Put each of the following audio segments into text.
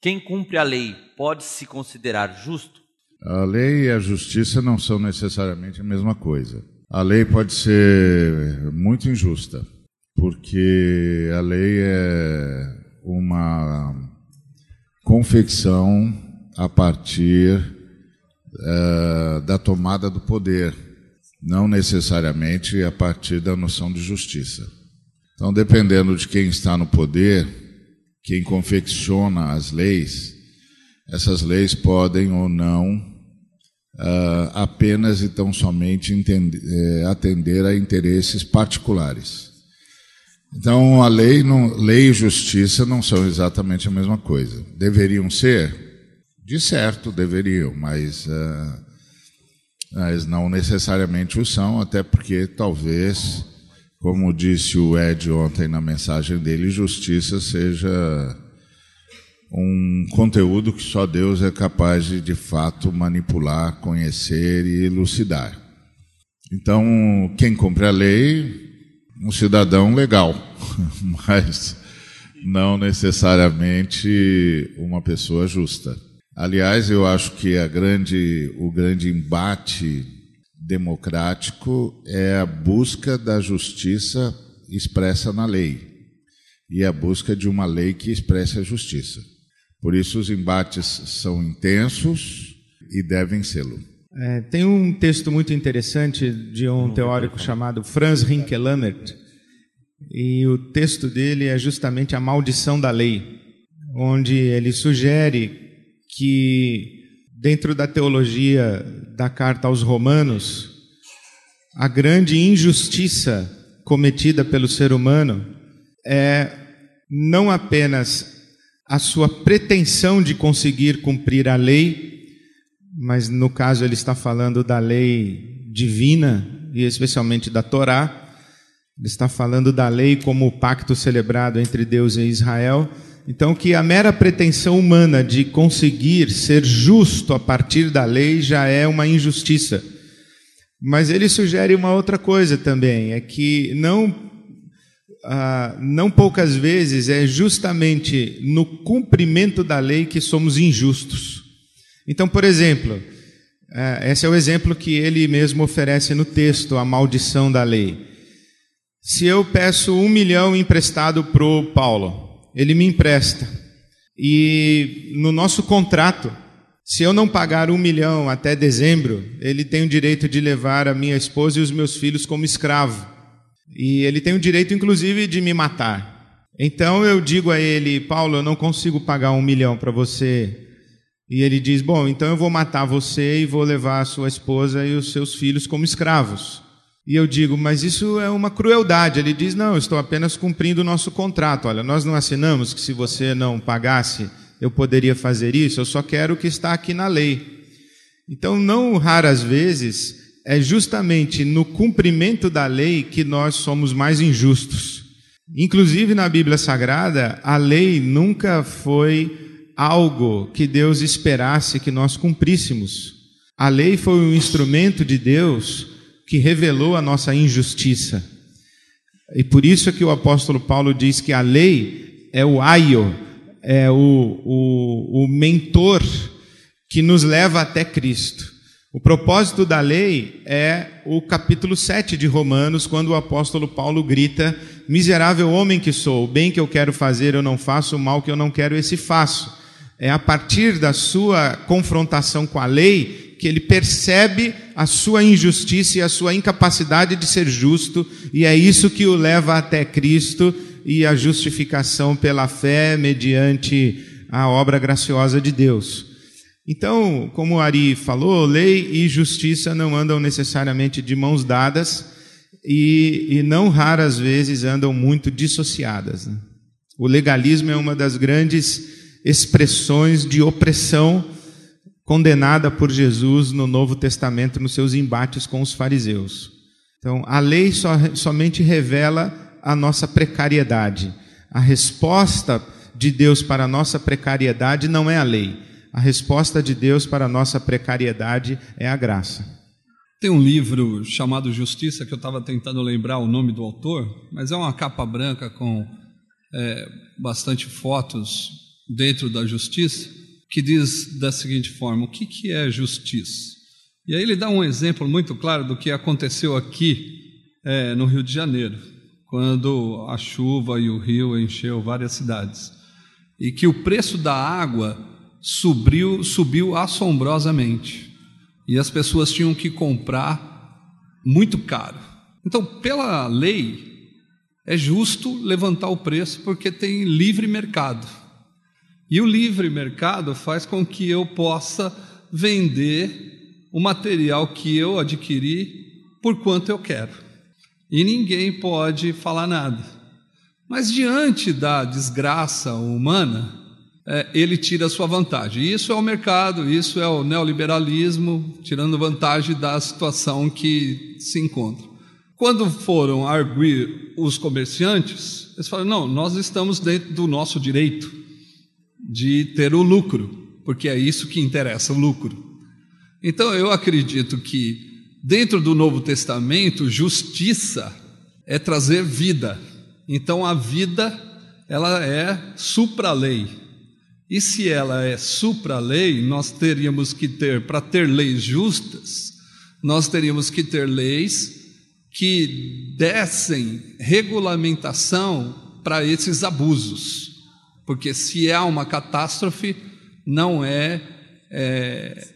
quem cumpre a lei pode se considerar justo? A lei e a justiça não são necessariamente a mesma coisa. A lei pode ser muito injusta, porque a lei é uma confecção a partir uh, da tomada do poder, não necessariamente a partir da noção de justiça. Então, dependendo de quem está no poder, quem confecciona as leis, essas leis podem ou não uh, apenas e tão somente entender, eh, atender a interesses particulares. Então, a lei, não, lei e justiça não são exatamente a mesma coisa. Deveriam ser? De certo, deveriam, mas, uh, mas não necessariamente o são, até porque talvez como disse o Ed ontem na mensagem dele, justiça seja um conteúdo que só Deus é capaz de, de fato, manipular, conhecer e elucidar. Então, quem cumpre a lei, um cidadão legal, mas não necessariamente uma pessoa justa. Aliás, eu acho que grande, o grande embate democrático é a busca da justiça expressa na lei e a busca de uma lei que expresse a justiça. Por isso, os embates são intensos e devem sê-lo. É, tem um texto muito interessante de um teórico chamado Franz Rinkelamert, e o texto dele é justamente a maldição da lei, onde ele sugere que dentro da teologia da carta aos Romanos, a grande injustiça cometida pelo ser humano é não apenas a sua pretensão de conseguir cumprir a lei, mas no caso ele está falando da lei divina e especialmente da Torá. Ele está falando da lei como o pacto celebrado entre Deus e Israel então, que a mera pretensão humana de conseguir ser justo a partir da lei já é uma injustiça. Mas ele sugere uma outra coisa também, é que não, ah, não poucas vezes é justamente no cumprimento da lei que somos injustos. Então, por exemplo, ah, esse é o exemplo que ele mesmo oferece no texto, a maldição da lei. Se eu peço um milhão emprestado para o Paulo, ele me empresta. E no nosso contrato, se eu não pagar um milhão até dezembro, ele tem o direito de levar a minha esposa e os meus filhos como escravo. E ele tem o direito, inclusive, de me matar. Então eu digo a ele, Paulo, eu não consigo pagar um milhão para você. E ele diz: Bom, então eu vou matar você e vou levar a sua esposa e os seus filhos como escravos. E eu digo, mas isso é uma crueldade. Ele diz, não, eu estou apenas cumprindo o nosso contrato. Olha, nós não assinamos que se você não pagasse, eu poderia fazer isso, eu só quero o que está aqui na lei. Então, não raras vezes, é justamente no cumprimento da lei que nós somos mais injustos. Inclusive na Bíblia Sagrada, a lei nunca foi algo que Deus esperasse que nós cumpríssemos. A lei foi um instrumento de Deus que revelou a nossa injustiça. E por isso é que o apóstolo Paulo diz que a lei é o aio, é o, o, o mentor que nos leva até Cristo. O propósito da lei é o capítulo 7 de Romanos, quando o apóstolo Paulo grita: Miserável homem que sou, o bem que eu quero fazer eu não faço, o mal que eu não quero esse faço. É a partir da sua confrontação com a lei que ele percebe a sua injustiça e a sua incapacidade de ser justo, e é isso que o leva até Cristo e a justificação pela fé mediante a obra graciosa de Deus. Então, como o Ari falou, lei e justiça não andam necessariamente de mãos dadas e, e não raras vezes andam muito dissociadas. Né? O legalismo é uma das grandes expressões de opressão condenada por Jesus no Novo Testamento nos seus embates com os fariseus. Então, a lei somente revela a nossa precariedade. A resposta de Deus para a nossa precariedade não é a lei. A resposta de Deus para a nossa precariedade é a graça. Tem um livro chamado Justiça, que eu estava tentando lembrar o nome do autor, mas é uma capa branca com é, bastante fotos dentro da justiça, que diz da seguinte forma: o que, que é justiça? E aí ele dá um exemplo muito claro do que aconteceu aqui é, no Rio de Janeiro, quando a chuva e o rio encheu várias cidades, e que o preço da água subiu, subiu assombrosamente, e as pessoas tinham que comprar muito caro. Então, pela lei, é justo levantar o preço porque tem livre mercado. E o livre mercado faz com que eu possa vender o material que eu adquiri por quanto eu quero. E ninguém pode falar nada. Mas diante da desgraça humana, é, ele tira a sua vantagem. Isso é o mercado, isso é o neoliberalismo, tirando vantagem da situação que se encontra. Quando foram arguir os comerciantes, eles falaram: não, nós estamos dentro do nosso direito de ter o lucro, porque é isso que interessa, o lucro. Então eu acredito que dentro do Novo Testamento, justiça é trazer vida. Então a vida ela é supra-lei. E se ela é supra-lei, nós teríamos que ter, para ter leis justas, nós teríamos que ter leis que dessem regulamentação para esses abusos porque se há uma catástrofe, não é, é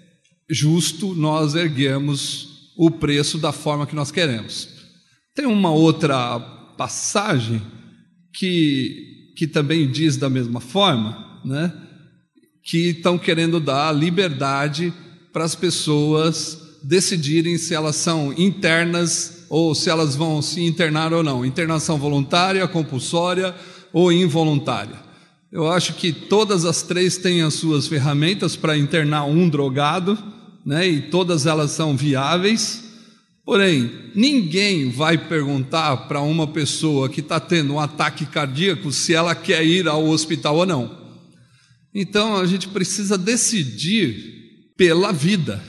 justo nós erguermos o preço da forma que nós queremos. Tem uma outra passagem que, que também diz da mesma forma, né? que estão querendo dar liberdade para as pessoas decidirem se elas são internas ou se elas vão se internar ou não. Internação voluntária, compulsória ou involuntária. Eu acho que todas as três têm as suas ferramentas para internar um drogado, né? E todas elas são viáveis. Porém, ninguém vai perguntar para uma pessoa que está tendo um ataque cardíaco se ela quer ir ao hospital ou não. Então, a gente precisa decidir pela vida.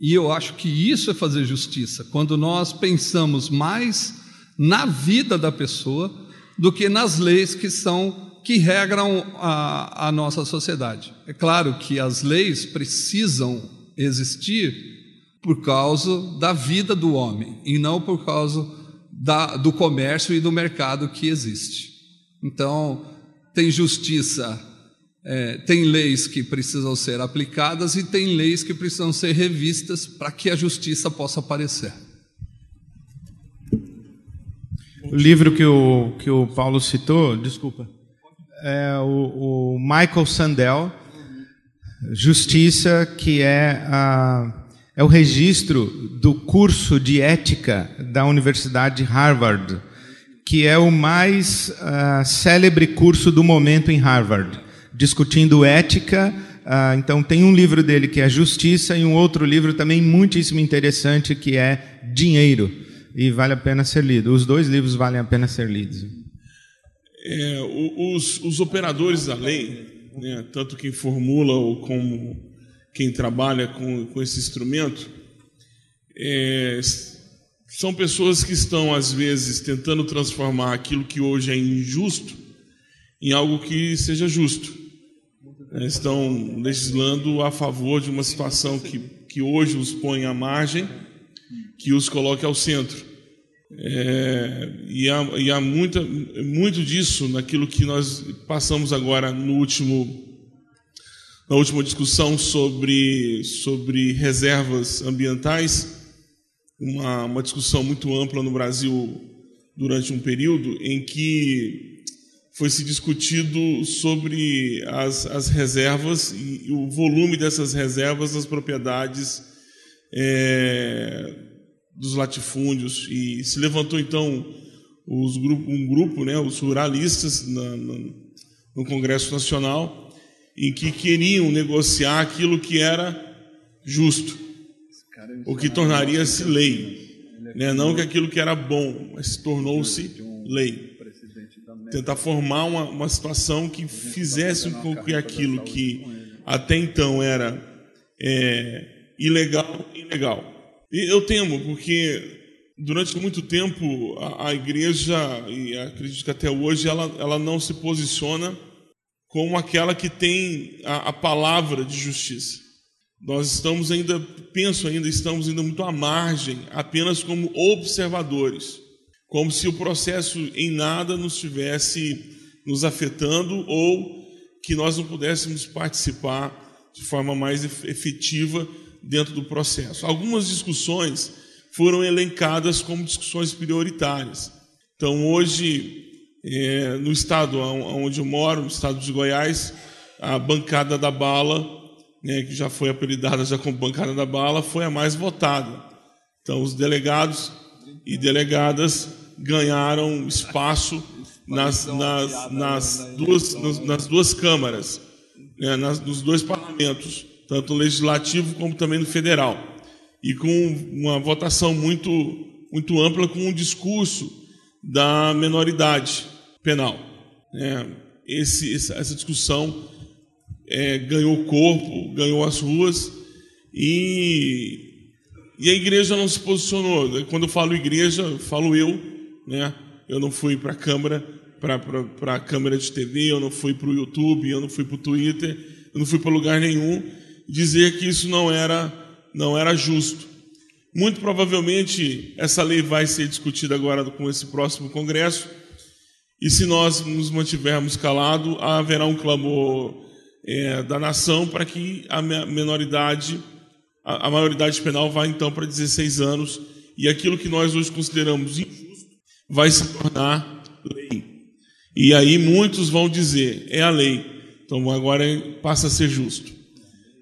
E eu acho que isso é fazer justiça, quando nós pensamos mais na vida da pessoa do que nas leis que são que regram a, a nossa sociedade. É claro que as leis precisam existir por causa da vida do homem e não por causa da, do comércio e do mercado que existe. Então, tem justiça, é, tem leis que precisam ser aplicadas e tem leis que precisam ser revistas para que a justiça possa aparecer. O livro que o, que o Paulo citou, desculpa é o, o Michael Sandel, Justiça, que é, a, é o registro do curso de ética da Universidade de Harvard, que é o mais uh, célebre curso do momento em Harvard, discutindo ética. Uh, então, tem um livro dele que é Justiça e um outro livro também muitíssimo interessante que é Dinheiro, e vale a pena ser lido. Os dois livros valem a pena ser lidos é, os, os, operadores da lei, né, tanto quem formula ou como quem trabalha com, com esse instrumento, é, são pessoas que estão, às vezes, tentando transformar aquilo que hoje é injusto em algo que seja justo. É, estão legislando a favor de uma situação que, que hoje os põe à margem, que os coloque ao centro. É, e há, e há muita, muito disso naquilo que nós passamos agora no último, na última discussão sobre, sobre reservas ambientais, uma, uma discussão muito ampla no Brasil durante um período em que foi se discutido sobre as, as reservas e, e o volume dessas reservas nas propriedades é, dos latifúndios e se levantou então os, um grupo, né, os ruralistas na, na, no Congresso Nacional, em que queriam negociar aquilo que era justo, o que tornaria-se lei, né, não que aquilo que era bom, mas tornou-se lei. Tentar formar uma, uma situação que fizesse com que aquilo que até então era é, ilegal, ilegal. E eu temo, porque durante muito tempo a, a igreja, e acredito que até hoje, ela, ela não se posiciona como aquela que tem a, a palavra de justiça. Nós estamos ainda, penso ainda, estamos ainda muito à margem, apenas como observadores, como se o processo em nada nos estivesse nos afetando ou que nós não pudéssemos participar de forma mais efetiva dentro do processo. Algumas discussões foram elencadas como discussões prioritárias. Então, hoje, é, no estado onde eu moro, no estado de Goiás, a bancada da bala, né, que já foi apelidada já como bancada da bala, foi a mais votada. Então, os delegados e delegadas ganharam espaço nas, nas, nas, duas, nas duas câmaras, né, nas, nos dois parlamentos, tanto no legislativo como também no federal, e com uma votação muito, muito ampla, com um discurso da menoridade penal. É, esse, essa discussão é, ganhou corpo, ganhou as ruas e, e a igreja não se posicionou. Quando eu falo igreja, falo eu, né? Eu não fui para a Câmara, para a câmera de TV, eu não fui para o YouTube, eu não fui para o Twitter, eu não fui para lugar nenhum dizer que isso não era, não era justo. Muito provavelmente essa lei vai ser discutida agora com esse próximo Congresso, e se nós nos mantivermos calados, haverá um clamor é, da nação para que a menoridade, a, a maioridade penal vá então para 16 anos, e aquilo que nós hoje consideramos injusto vai se tornar lei. E aí muitos vão dizer, é a lei, então agora passa a ser justo.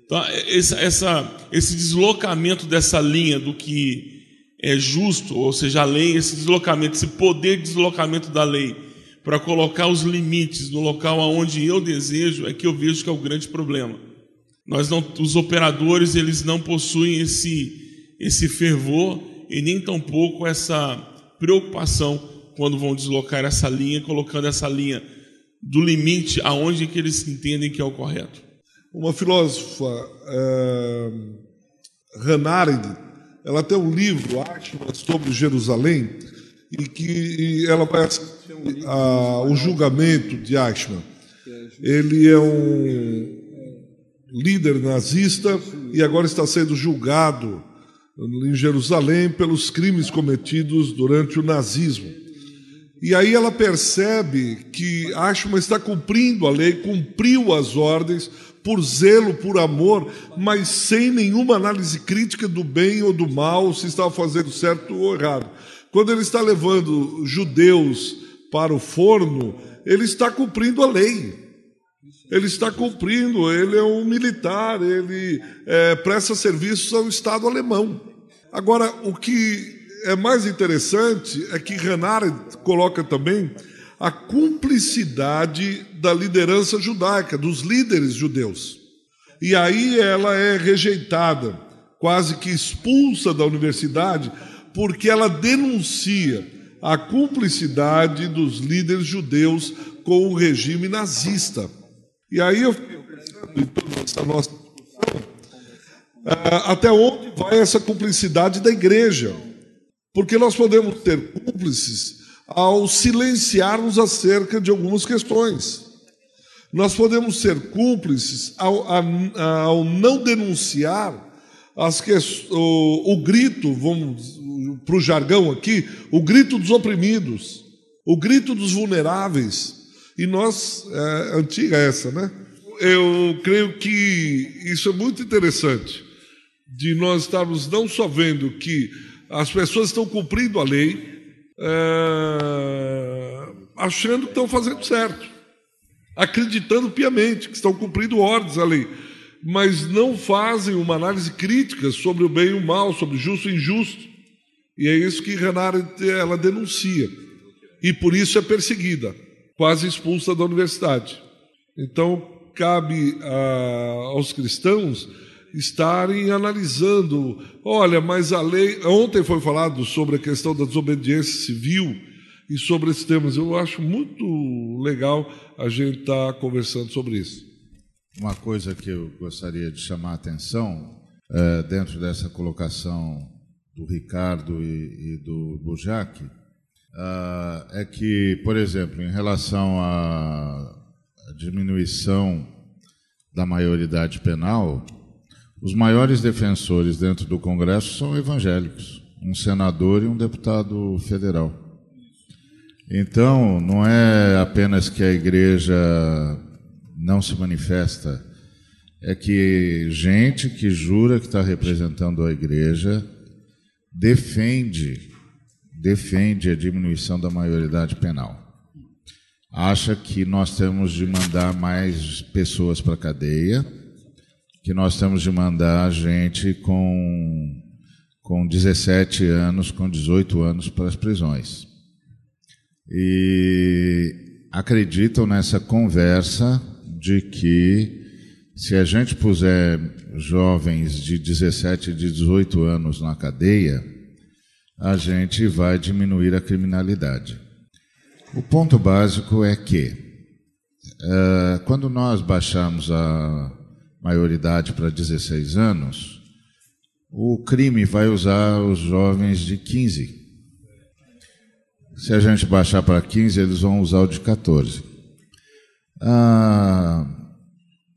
Então, essa, essa, esse deslocamento dessa linha do que é justo, ou seja, a lei, esse deslocamento, esse poder de deslocamento da lei, para colocar os limites no local aonde eu desejo, é que eu vejo que é o grande problema. Nós não, os operadores, eles não possuem esse, esse fervor e nem tampouco essa preocupação quando vão deslocar essa linha, colocando essa linha do limite aonde que eles entendem que é o correto. Uma filósofa, é, Hannah Arendt, ela tem um livro, acho, sobre Jerusalém, e que ela vai a, o julgamento de Eichmann. Ele é um líder nazista e agora está sendo julgado em Jerusalém pelos crimes cometidos durante o nazismo. E aí ela percebe que Eichmann está cumprindo a lei, cumpriu as ordens, por zelo, por amor, mas sem nenhuma análise crítica do bem ou do mal, se estava fazendo certo ou errado. Quando ele está levando judeus para o forno, ele está cumprindo a lei. Ele está cumprindo, ele é um militar, ele é, presta serviços ao Estado alemão. Agora, o que é mais interessante é que Renard coloca também a cumplicidade da liderança judaica, dos líderes judeus. E aí ela é rejeitada, quase que expulsa da universidade, porque ela denuncia a cumplicidade dos líderes judeus com o regime nazista. E aí eu pensando em toda essa nossa discussão, ah, até onde vai essa cumplicidade da igreja? Porque nós podemos ter cúmplices ao silenciarmos acerca de algumas questões. Nós podemos ser cúmplices ao, ao não denunciar as que, o, o grito, vamos para o jargão aqui, o grito dos oprimidos, o grito dos vulneráveis. E nós, é, antiga essa, né? Eu creio que isso é muito interessante, de nós estarmos não só vendo que as pessoas estão cumprindo a lei, é, achando que estão fazendo certo, acreditando piamente que estão cumprindo ordens ali, mas não fazem uma análise crítica sobre o bem e o mal, sobre o justo e injusto. E é isso que Renata ela denuncia. E por isso é perseguida, quase expulsa da universidade. Então, cabe a, aos cristãos estarem analisando. Olha, mas a lei. Ontem foi falado sobre a questão da desobediência civil e sobre esses temas. Eu acho muito legal a gente estar tá conversando sobre isso. Uma coisa que eu gostaria de chamar a atenção, é, dentro dessa colocação do Ricardo e, e do Bujac, uh, é que, por exemplo, em relação à diminuição da maioridade penal, os maiores defensores dentro do Congresso são evangélicos, um senador e um deputado federal. Então, não é apenas que a igreja não se manifesta, é que gente que jura que está representando a igreja defende, defende a diminuição da maioridade penal. Acha que nós temos de mandar mais pessoas para a cadeia, que nós temos de mandar gente com, com 17 anos, com 18 anos para as prisões. E acreditam nessa conversa de que se a gente puser jovens de 17 e de 18 anos na cadeia, a gente vai diminuir a criminalidade. O ponto básico é que, uh, quando nós baixamos a maioridade para 16 anos, o crime vai usar os jovens de 15. Se a gente baixar para 15, eles vão usar o de 14. Ah,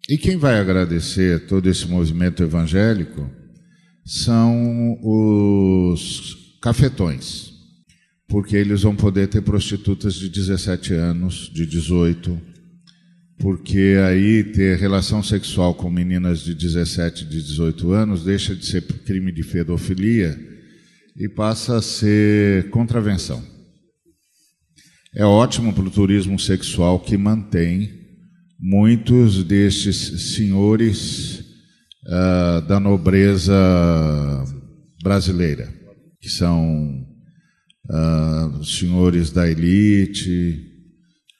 e quem vai agradecer todo esse movimento evangélico são os cafetões, porque eles vão poder ter prostitutas de 17 anos, de 18, porque aí ter relação sexual com meninas de 17, de 18 anos deixa de ser crime de pedofilia e passa a ser contravenção. É ótimo para o turismo sexual que mantém muitos destes senhores uh, da nobreza brasileira, que são uh, senhores da elite,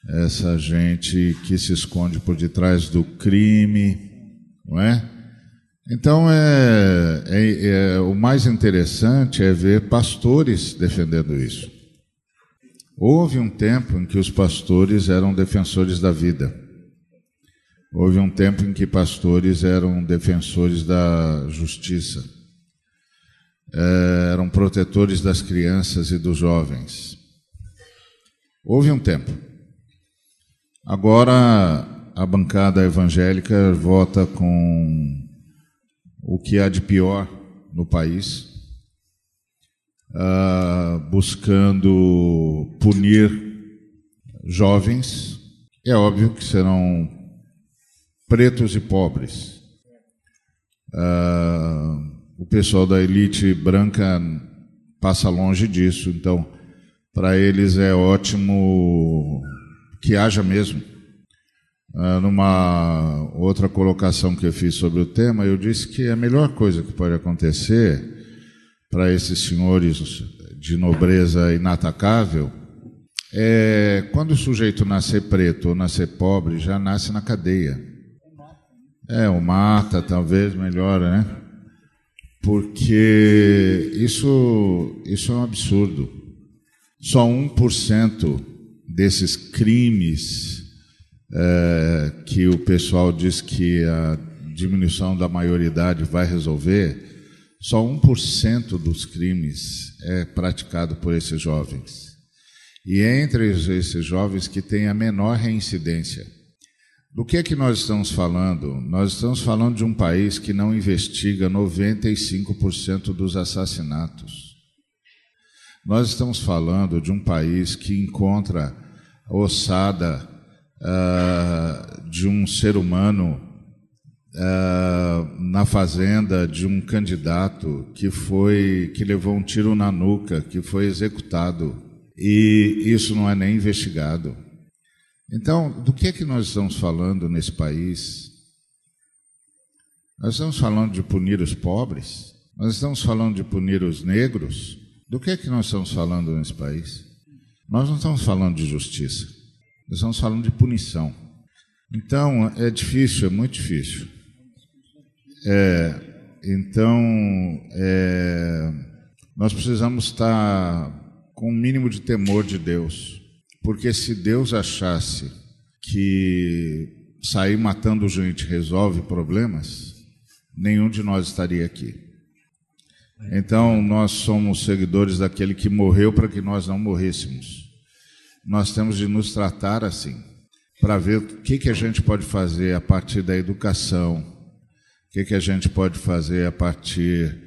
essa gente que se esconde por detrás do crime, não é? Então é, é, é, o mais interessante é ver pastores defendendo isso. Houve um tempo em que os pastores eram defensores da vida. Houve um tempo em que pastores eram defensores da justiça, é, eram protetores das crianças e dos jovens. Houve um tempo. Agora a bancada evangélica vota com o que há de pior no país, uh, buscando punir jovens. É óbvio que serão pretos e pobres. Uh, o pessoal da elite branca passa longe disso, então, para eles é ótimo que haja mesmo. Uh, numa outra colocação que eu fiz sobre o tema, eu disse que a melhor coisa que pode acontecer para esses senhores de nobreza inatacável é quando o sujeito nascer preto ou nascer pobre, já nasce na cadeia. É, o mata, talvez melhora, né? Porque isso, isso é um absurdo. Só 1% desses crimes é, que o pessoal diz que a diminuição da maioridade vai resolver, só 1% dos crimes é praticado por esses jovens. E é entre esses jovens que tem a menor reincidência. Do que é que nós estamos falando? Nós estamos falando de um país que não investiga 95% dos assassinatos. Nós estamos falando de um país que encontra a ossada uh, de um ser humano uh, na fazenda de um candidato que foi que levou um tiro na nuca, que foi executado e isso não é nem investigado. Então, do que é que nós estamos falando nesse país? Nós estamos falando de punir os pobres? Nós estamos falando de punir os negros? Do que é que nós estamos falando nesse país? Nós não estamos falando de justiça. Nós estamos falando de punição. Então, é difícil, é muito difícil. É, então, é, nós precisamos estar com um mínimo de temor de Deus. Porque se Deus achasse que sair matando gente resolve problemas, nenhum de nós estaria aqui. Então, nós somos seguidores daquele que morreu para que nós não morrêssemos. Nós temos de nos tratar assim. para ver o que, que a gente pode fazer a partir da educação, o que, que a gente pode fazer a partir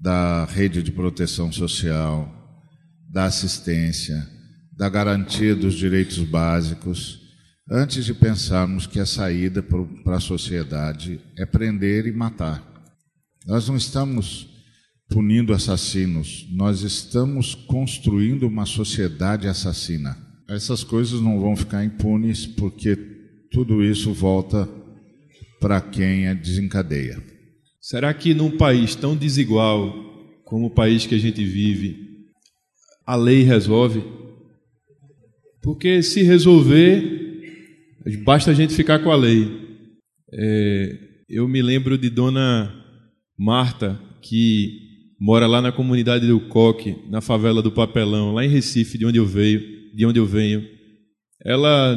da rede de proteção social, da assistência, da garantia dos direitos básicos, antes de pensarmos que a saída para a sociedade é prender e matar. Nós não estamos punindo assassinos, nós estamos construindo uma sociedade assassina. Essas coisas não vão ficar impunes porque tudo isso volta para quem a desencadeia. Será que num país tão desigual como o país que a gente vive, a lei resolve? Porque se resolver, basta a gente ficar com a lei. É, eu me lembro de Dona Marta, que mora lá na comunidade do Coque, na favela do Papelão, lá em Recife, de onde eu veio, de onde eu venho. Ela,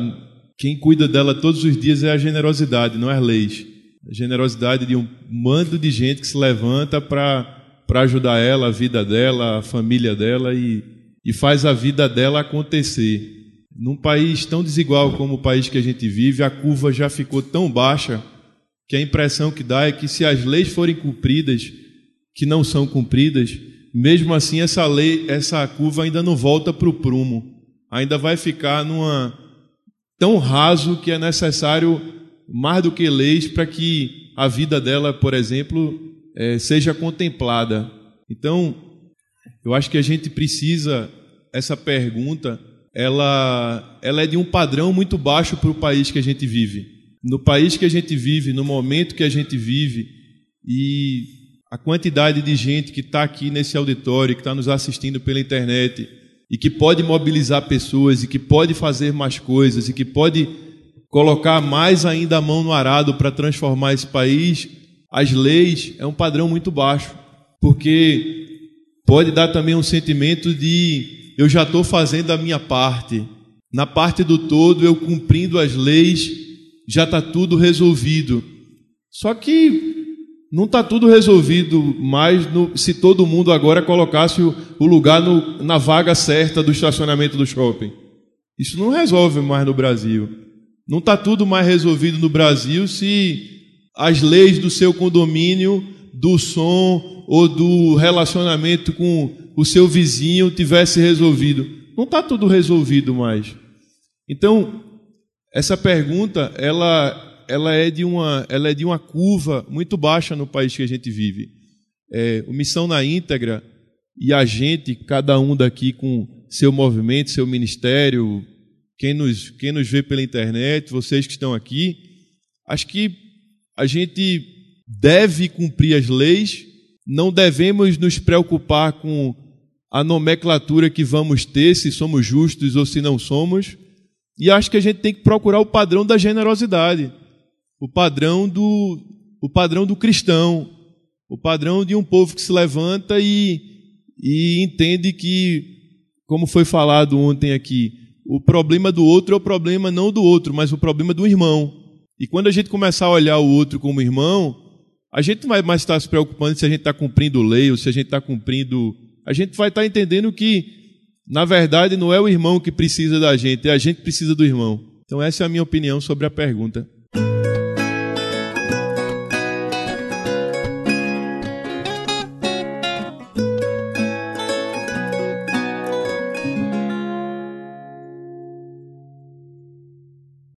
quem cuida dela todos os dias é a generosidade, não as leis. A generosidade de um mando de gente que se levanta para para ajudar ela, a vida dela, a família dela e, e faz a vida dela acontecer. Num país tão desigual como o país que a gente vive, a curva já ficou tão baixa que a impressão que dá é que se as leis forem cumpridas, que não são cumpridas, mesmo assim essa lei, essa curva ainda não volta para o prumo, ainda vai ficar numa tão raso que é necessário mais do que leis para que a vida dela, por exemplo, é, seja contemplada. Então, eu acho que a gente precisa essa pergunta ela, ela é de um padrão muito baixo para o país que a gente vive. No país que a gente vive, no momento que a gente vive, e a quantidade de gente que está aqui nesse auditório, que está nos assistindo pela internet, e que pode mobilizar pessoas, e que pode fazer mais coisas, e que pode colocar mais ainda a mão no arado para transformar esse país, as leis é um padrão muito baixo, porque pode dar também um sentimento de eu já estou fazendo a minha parte. Na parte do todo, eu cumprindo as leis, já está tudo resolvido. Só que não está tudo resolvido mais no, se todo mundo agora colocasse o, o lugar no, na vaga certa do estacionamento do shopping. Isso não resolve mais no Brasil. Não está tudo mais resolvido no Brasil se as leis do seu condomínio, do som ou do relacionamento com o seu vizinho tivesse resolvido. Não está tudo resolvido mais. Então, essa pergunta, ela, ela, é de uma, ela é de uma curva muito baixa no país que a gente vive. É, o Missão na íntegra e a gente, cada um daqui com seu movimento, seu ministério, quem nos, quem nos vê pela internet, vocês que estão aqui, acho que a gente deve cumprir as leis, não devemos nos preocupar com a nomenclatura que vamos ter, se somos justos ou se não somos. E acho que a gente tem que procurar o padrão da generosidade, o padrão do, o padrão do cristão, o padrão de um povo que se levanta e, e entende que, como foi falado ontem aqui, o problema do outro é o problema não do outro, mas o problema do irmão. E quando a gente começar a olhar o outro como irmão, a gente não vai mais estar se preocupando se a gente está cumprindo lei ou se a gente está cumprindo a gente vai estar entendendo que, na verdade, não é o irmão que precisa da gente, é a gente que precisa do irmão. Então, essa é a minha opinião sobre a pergunta.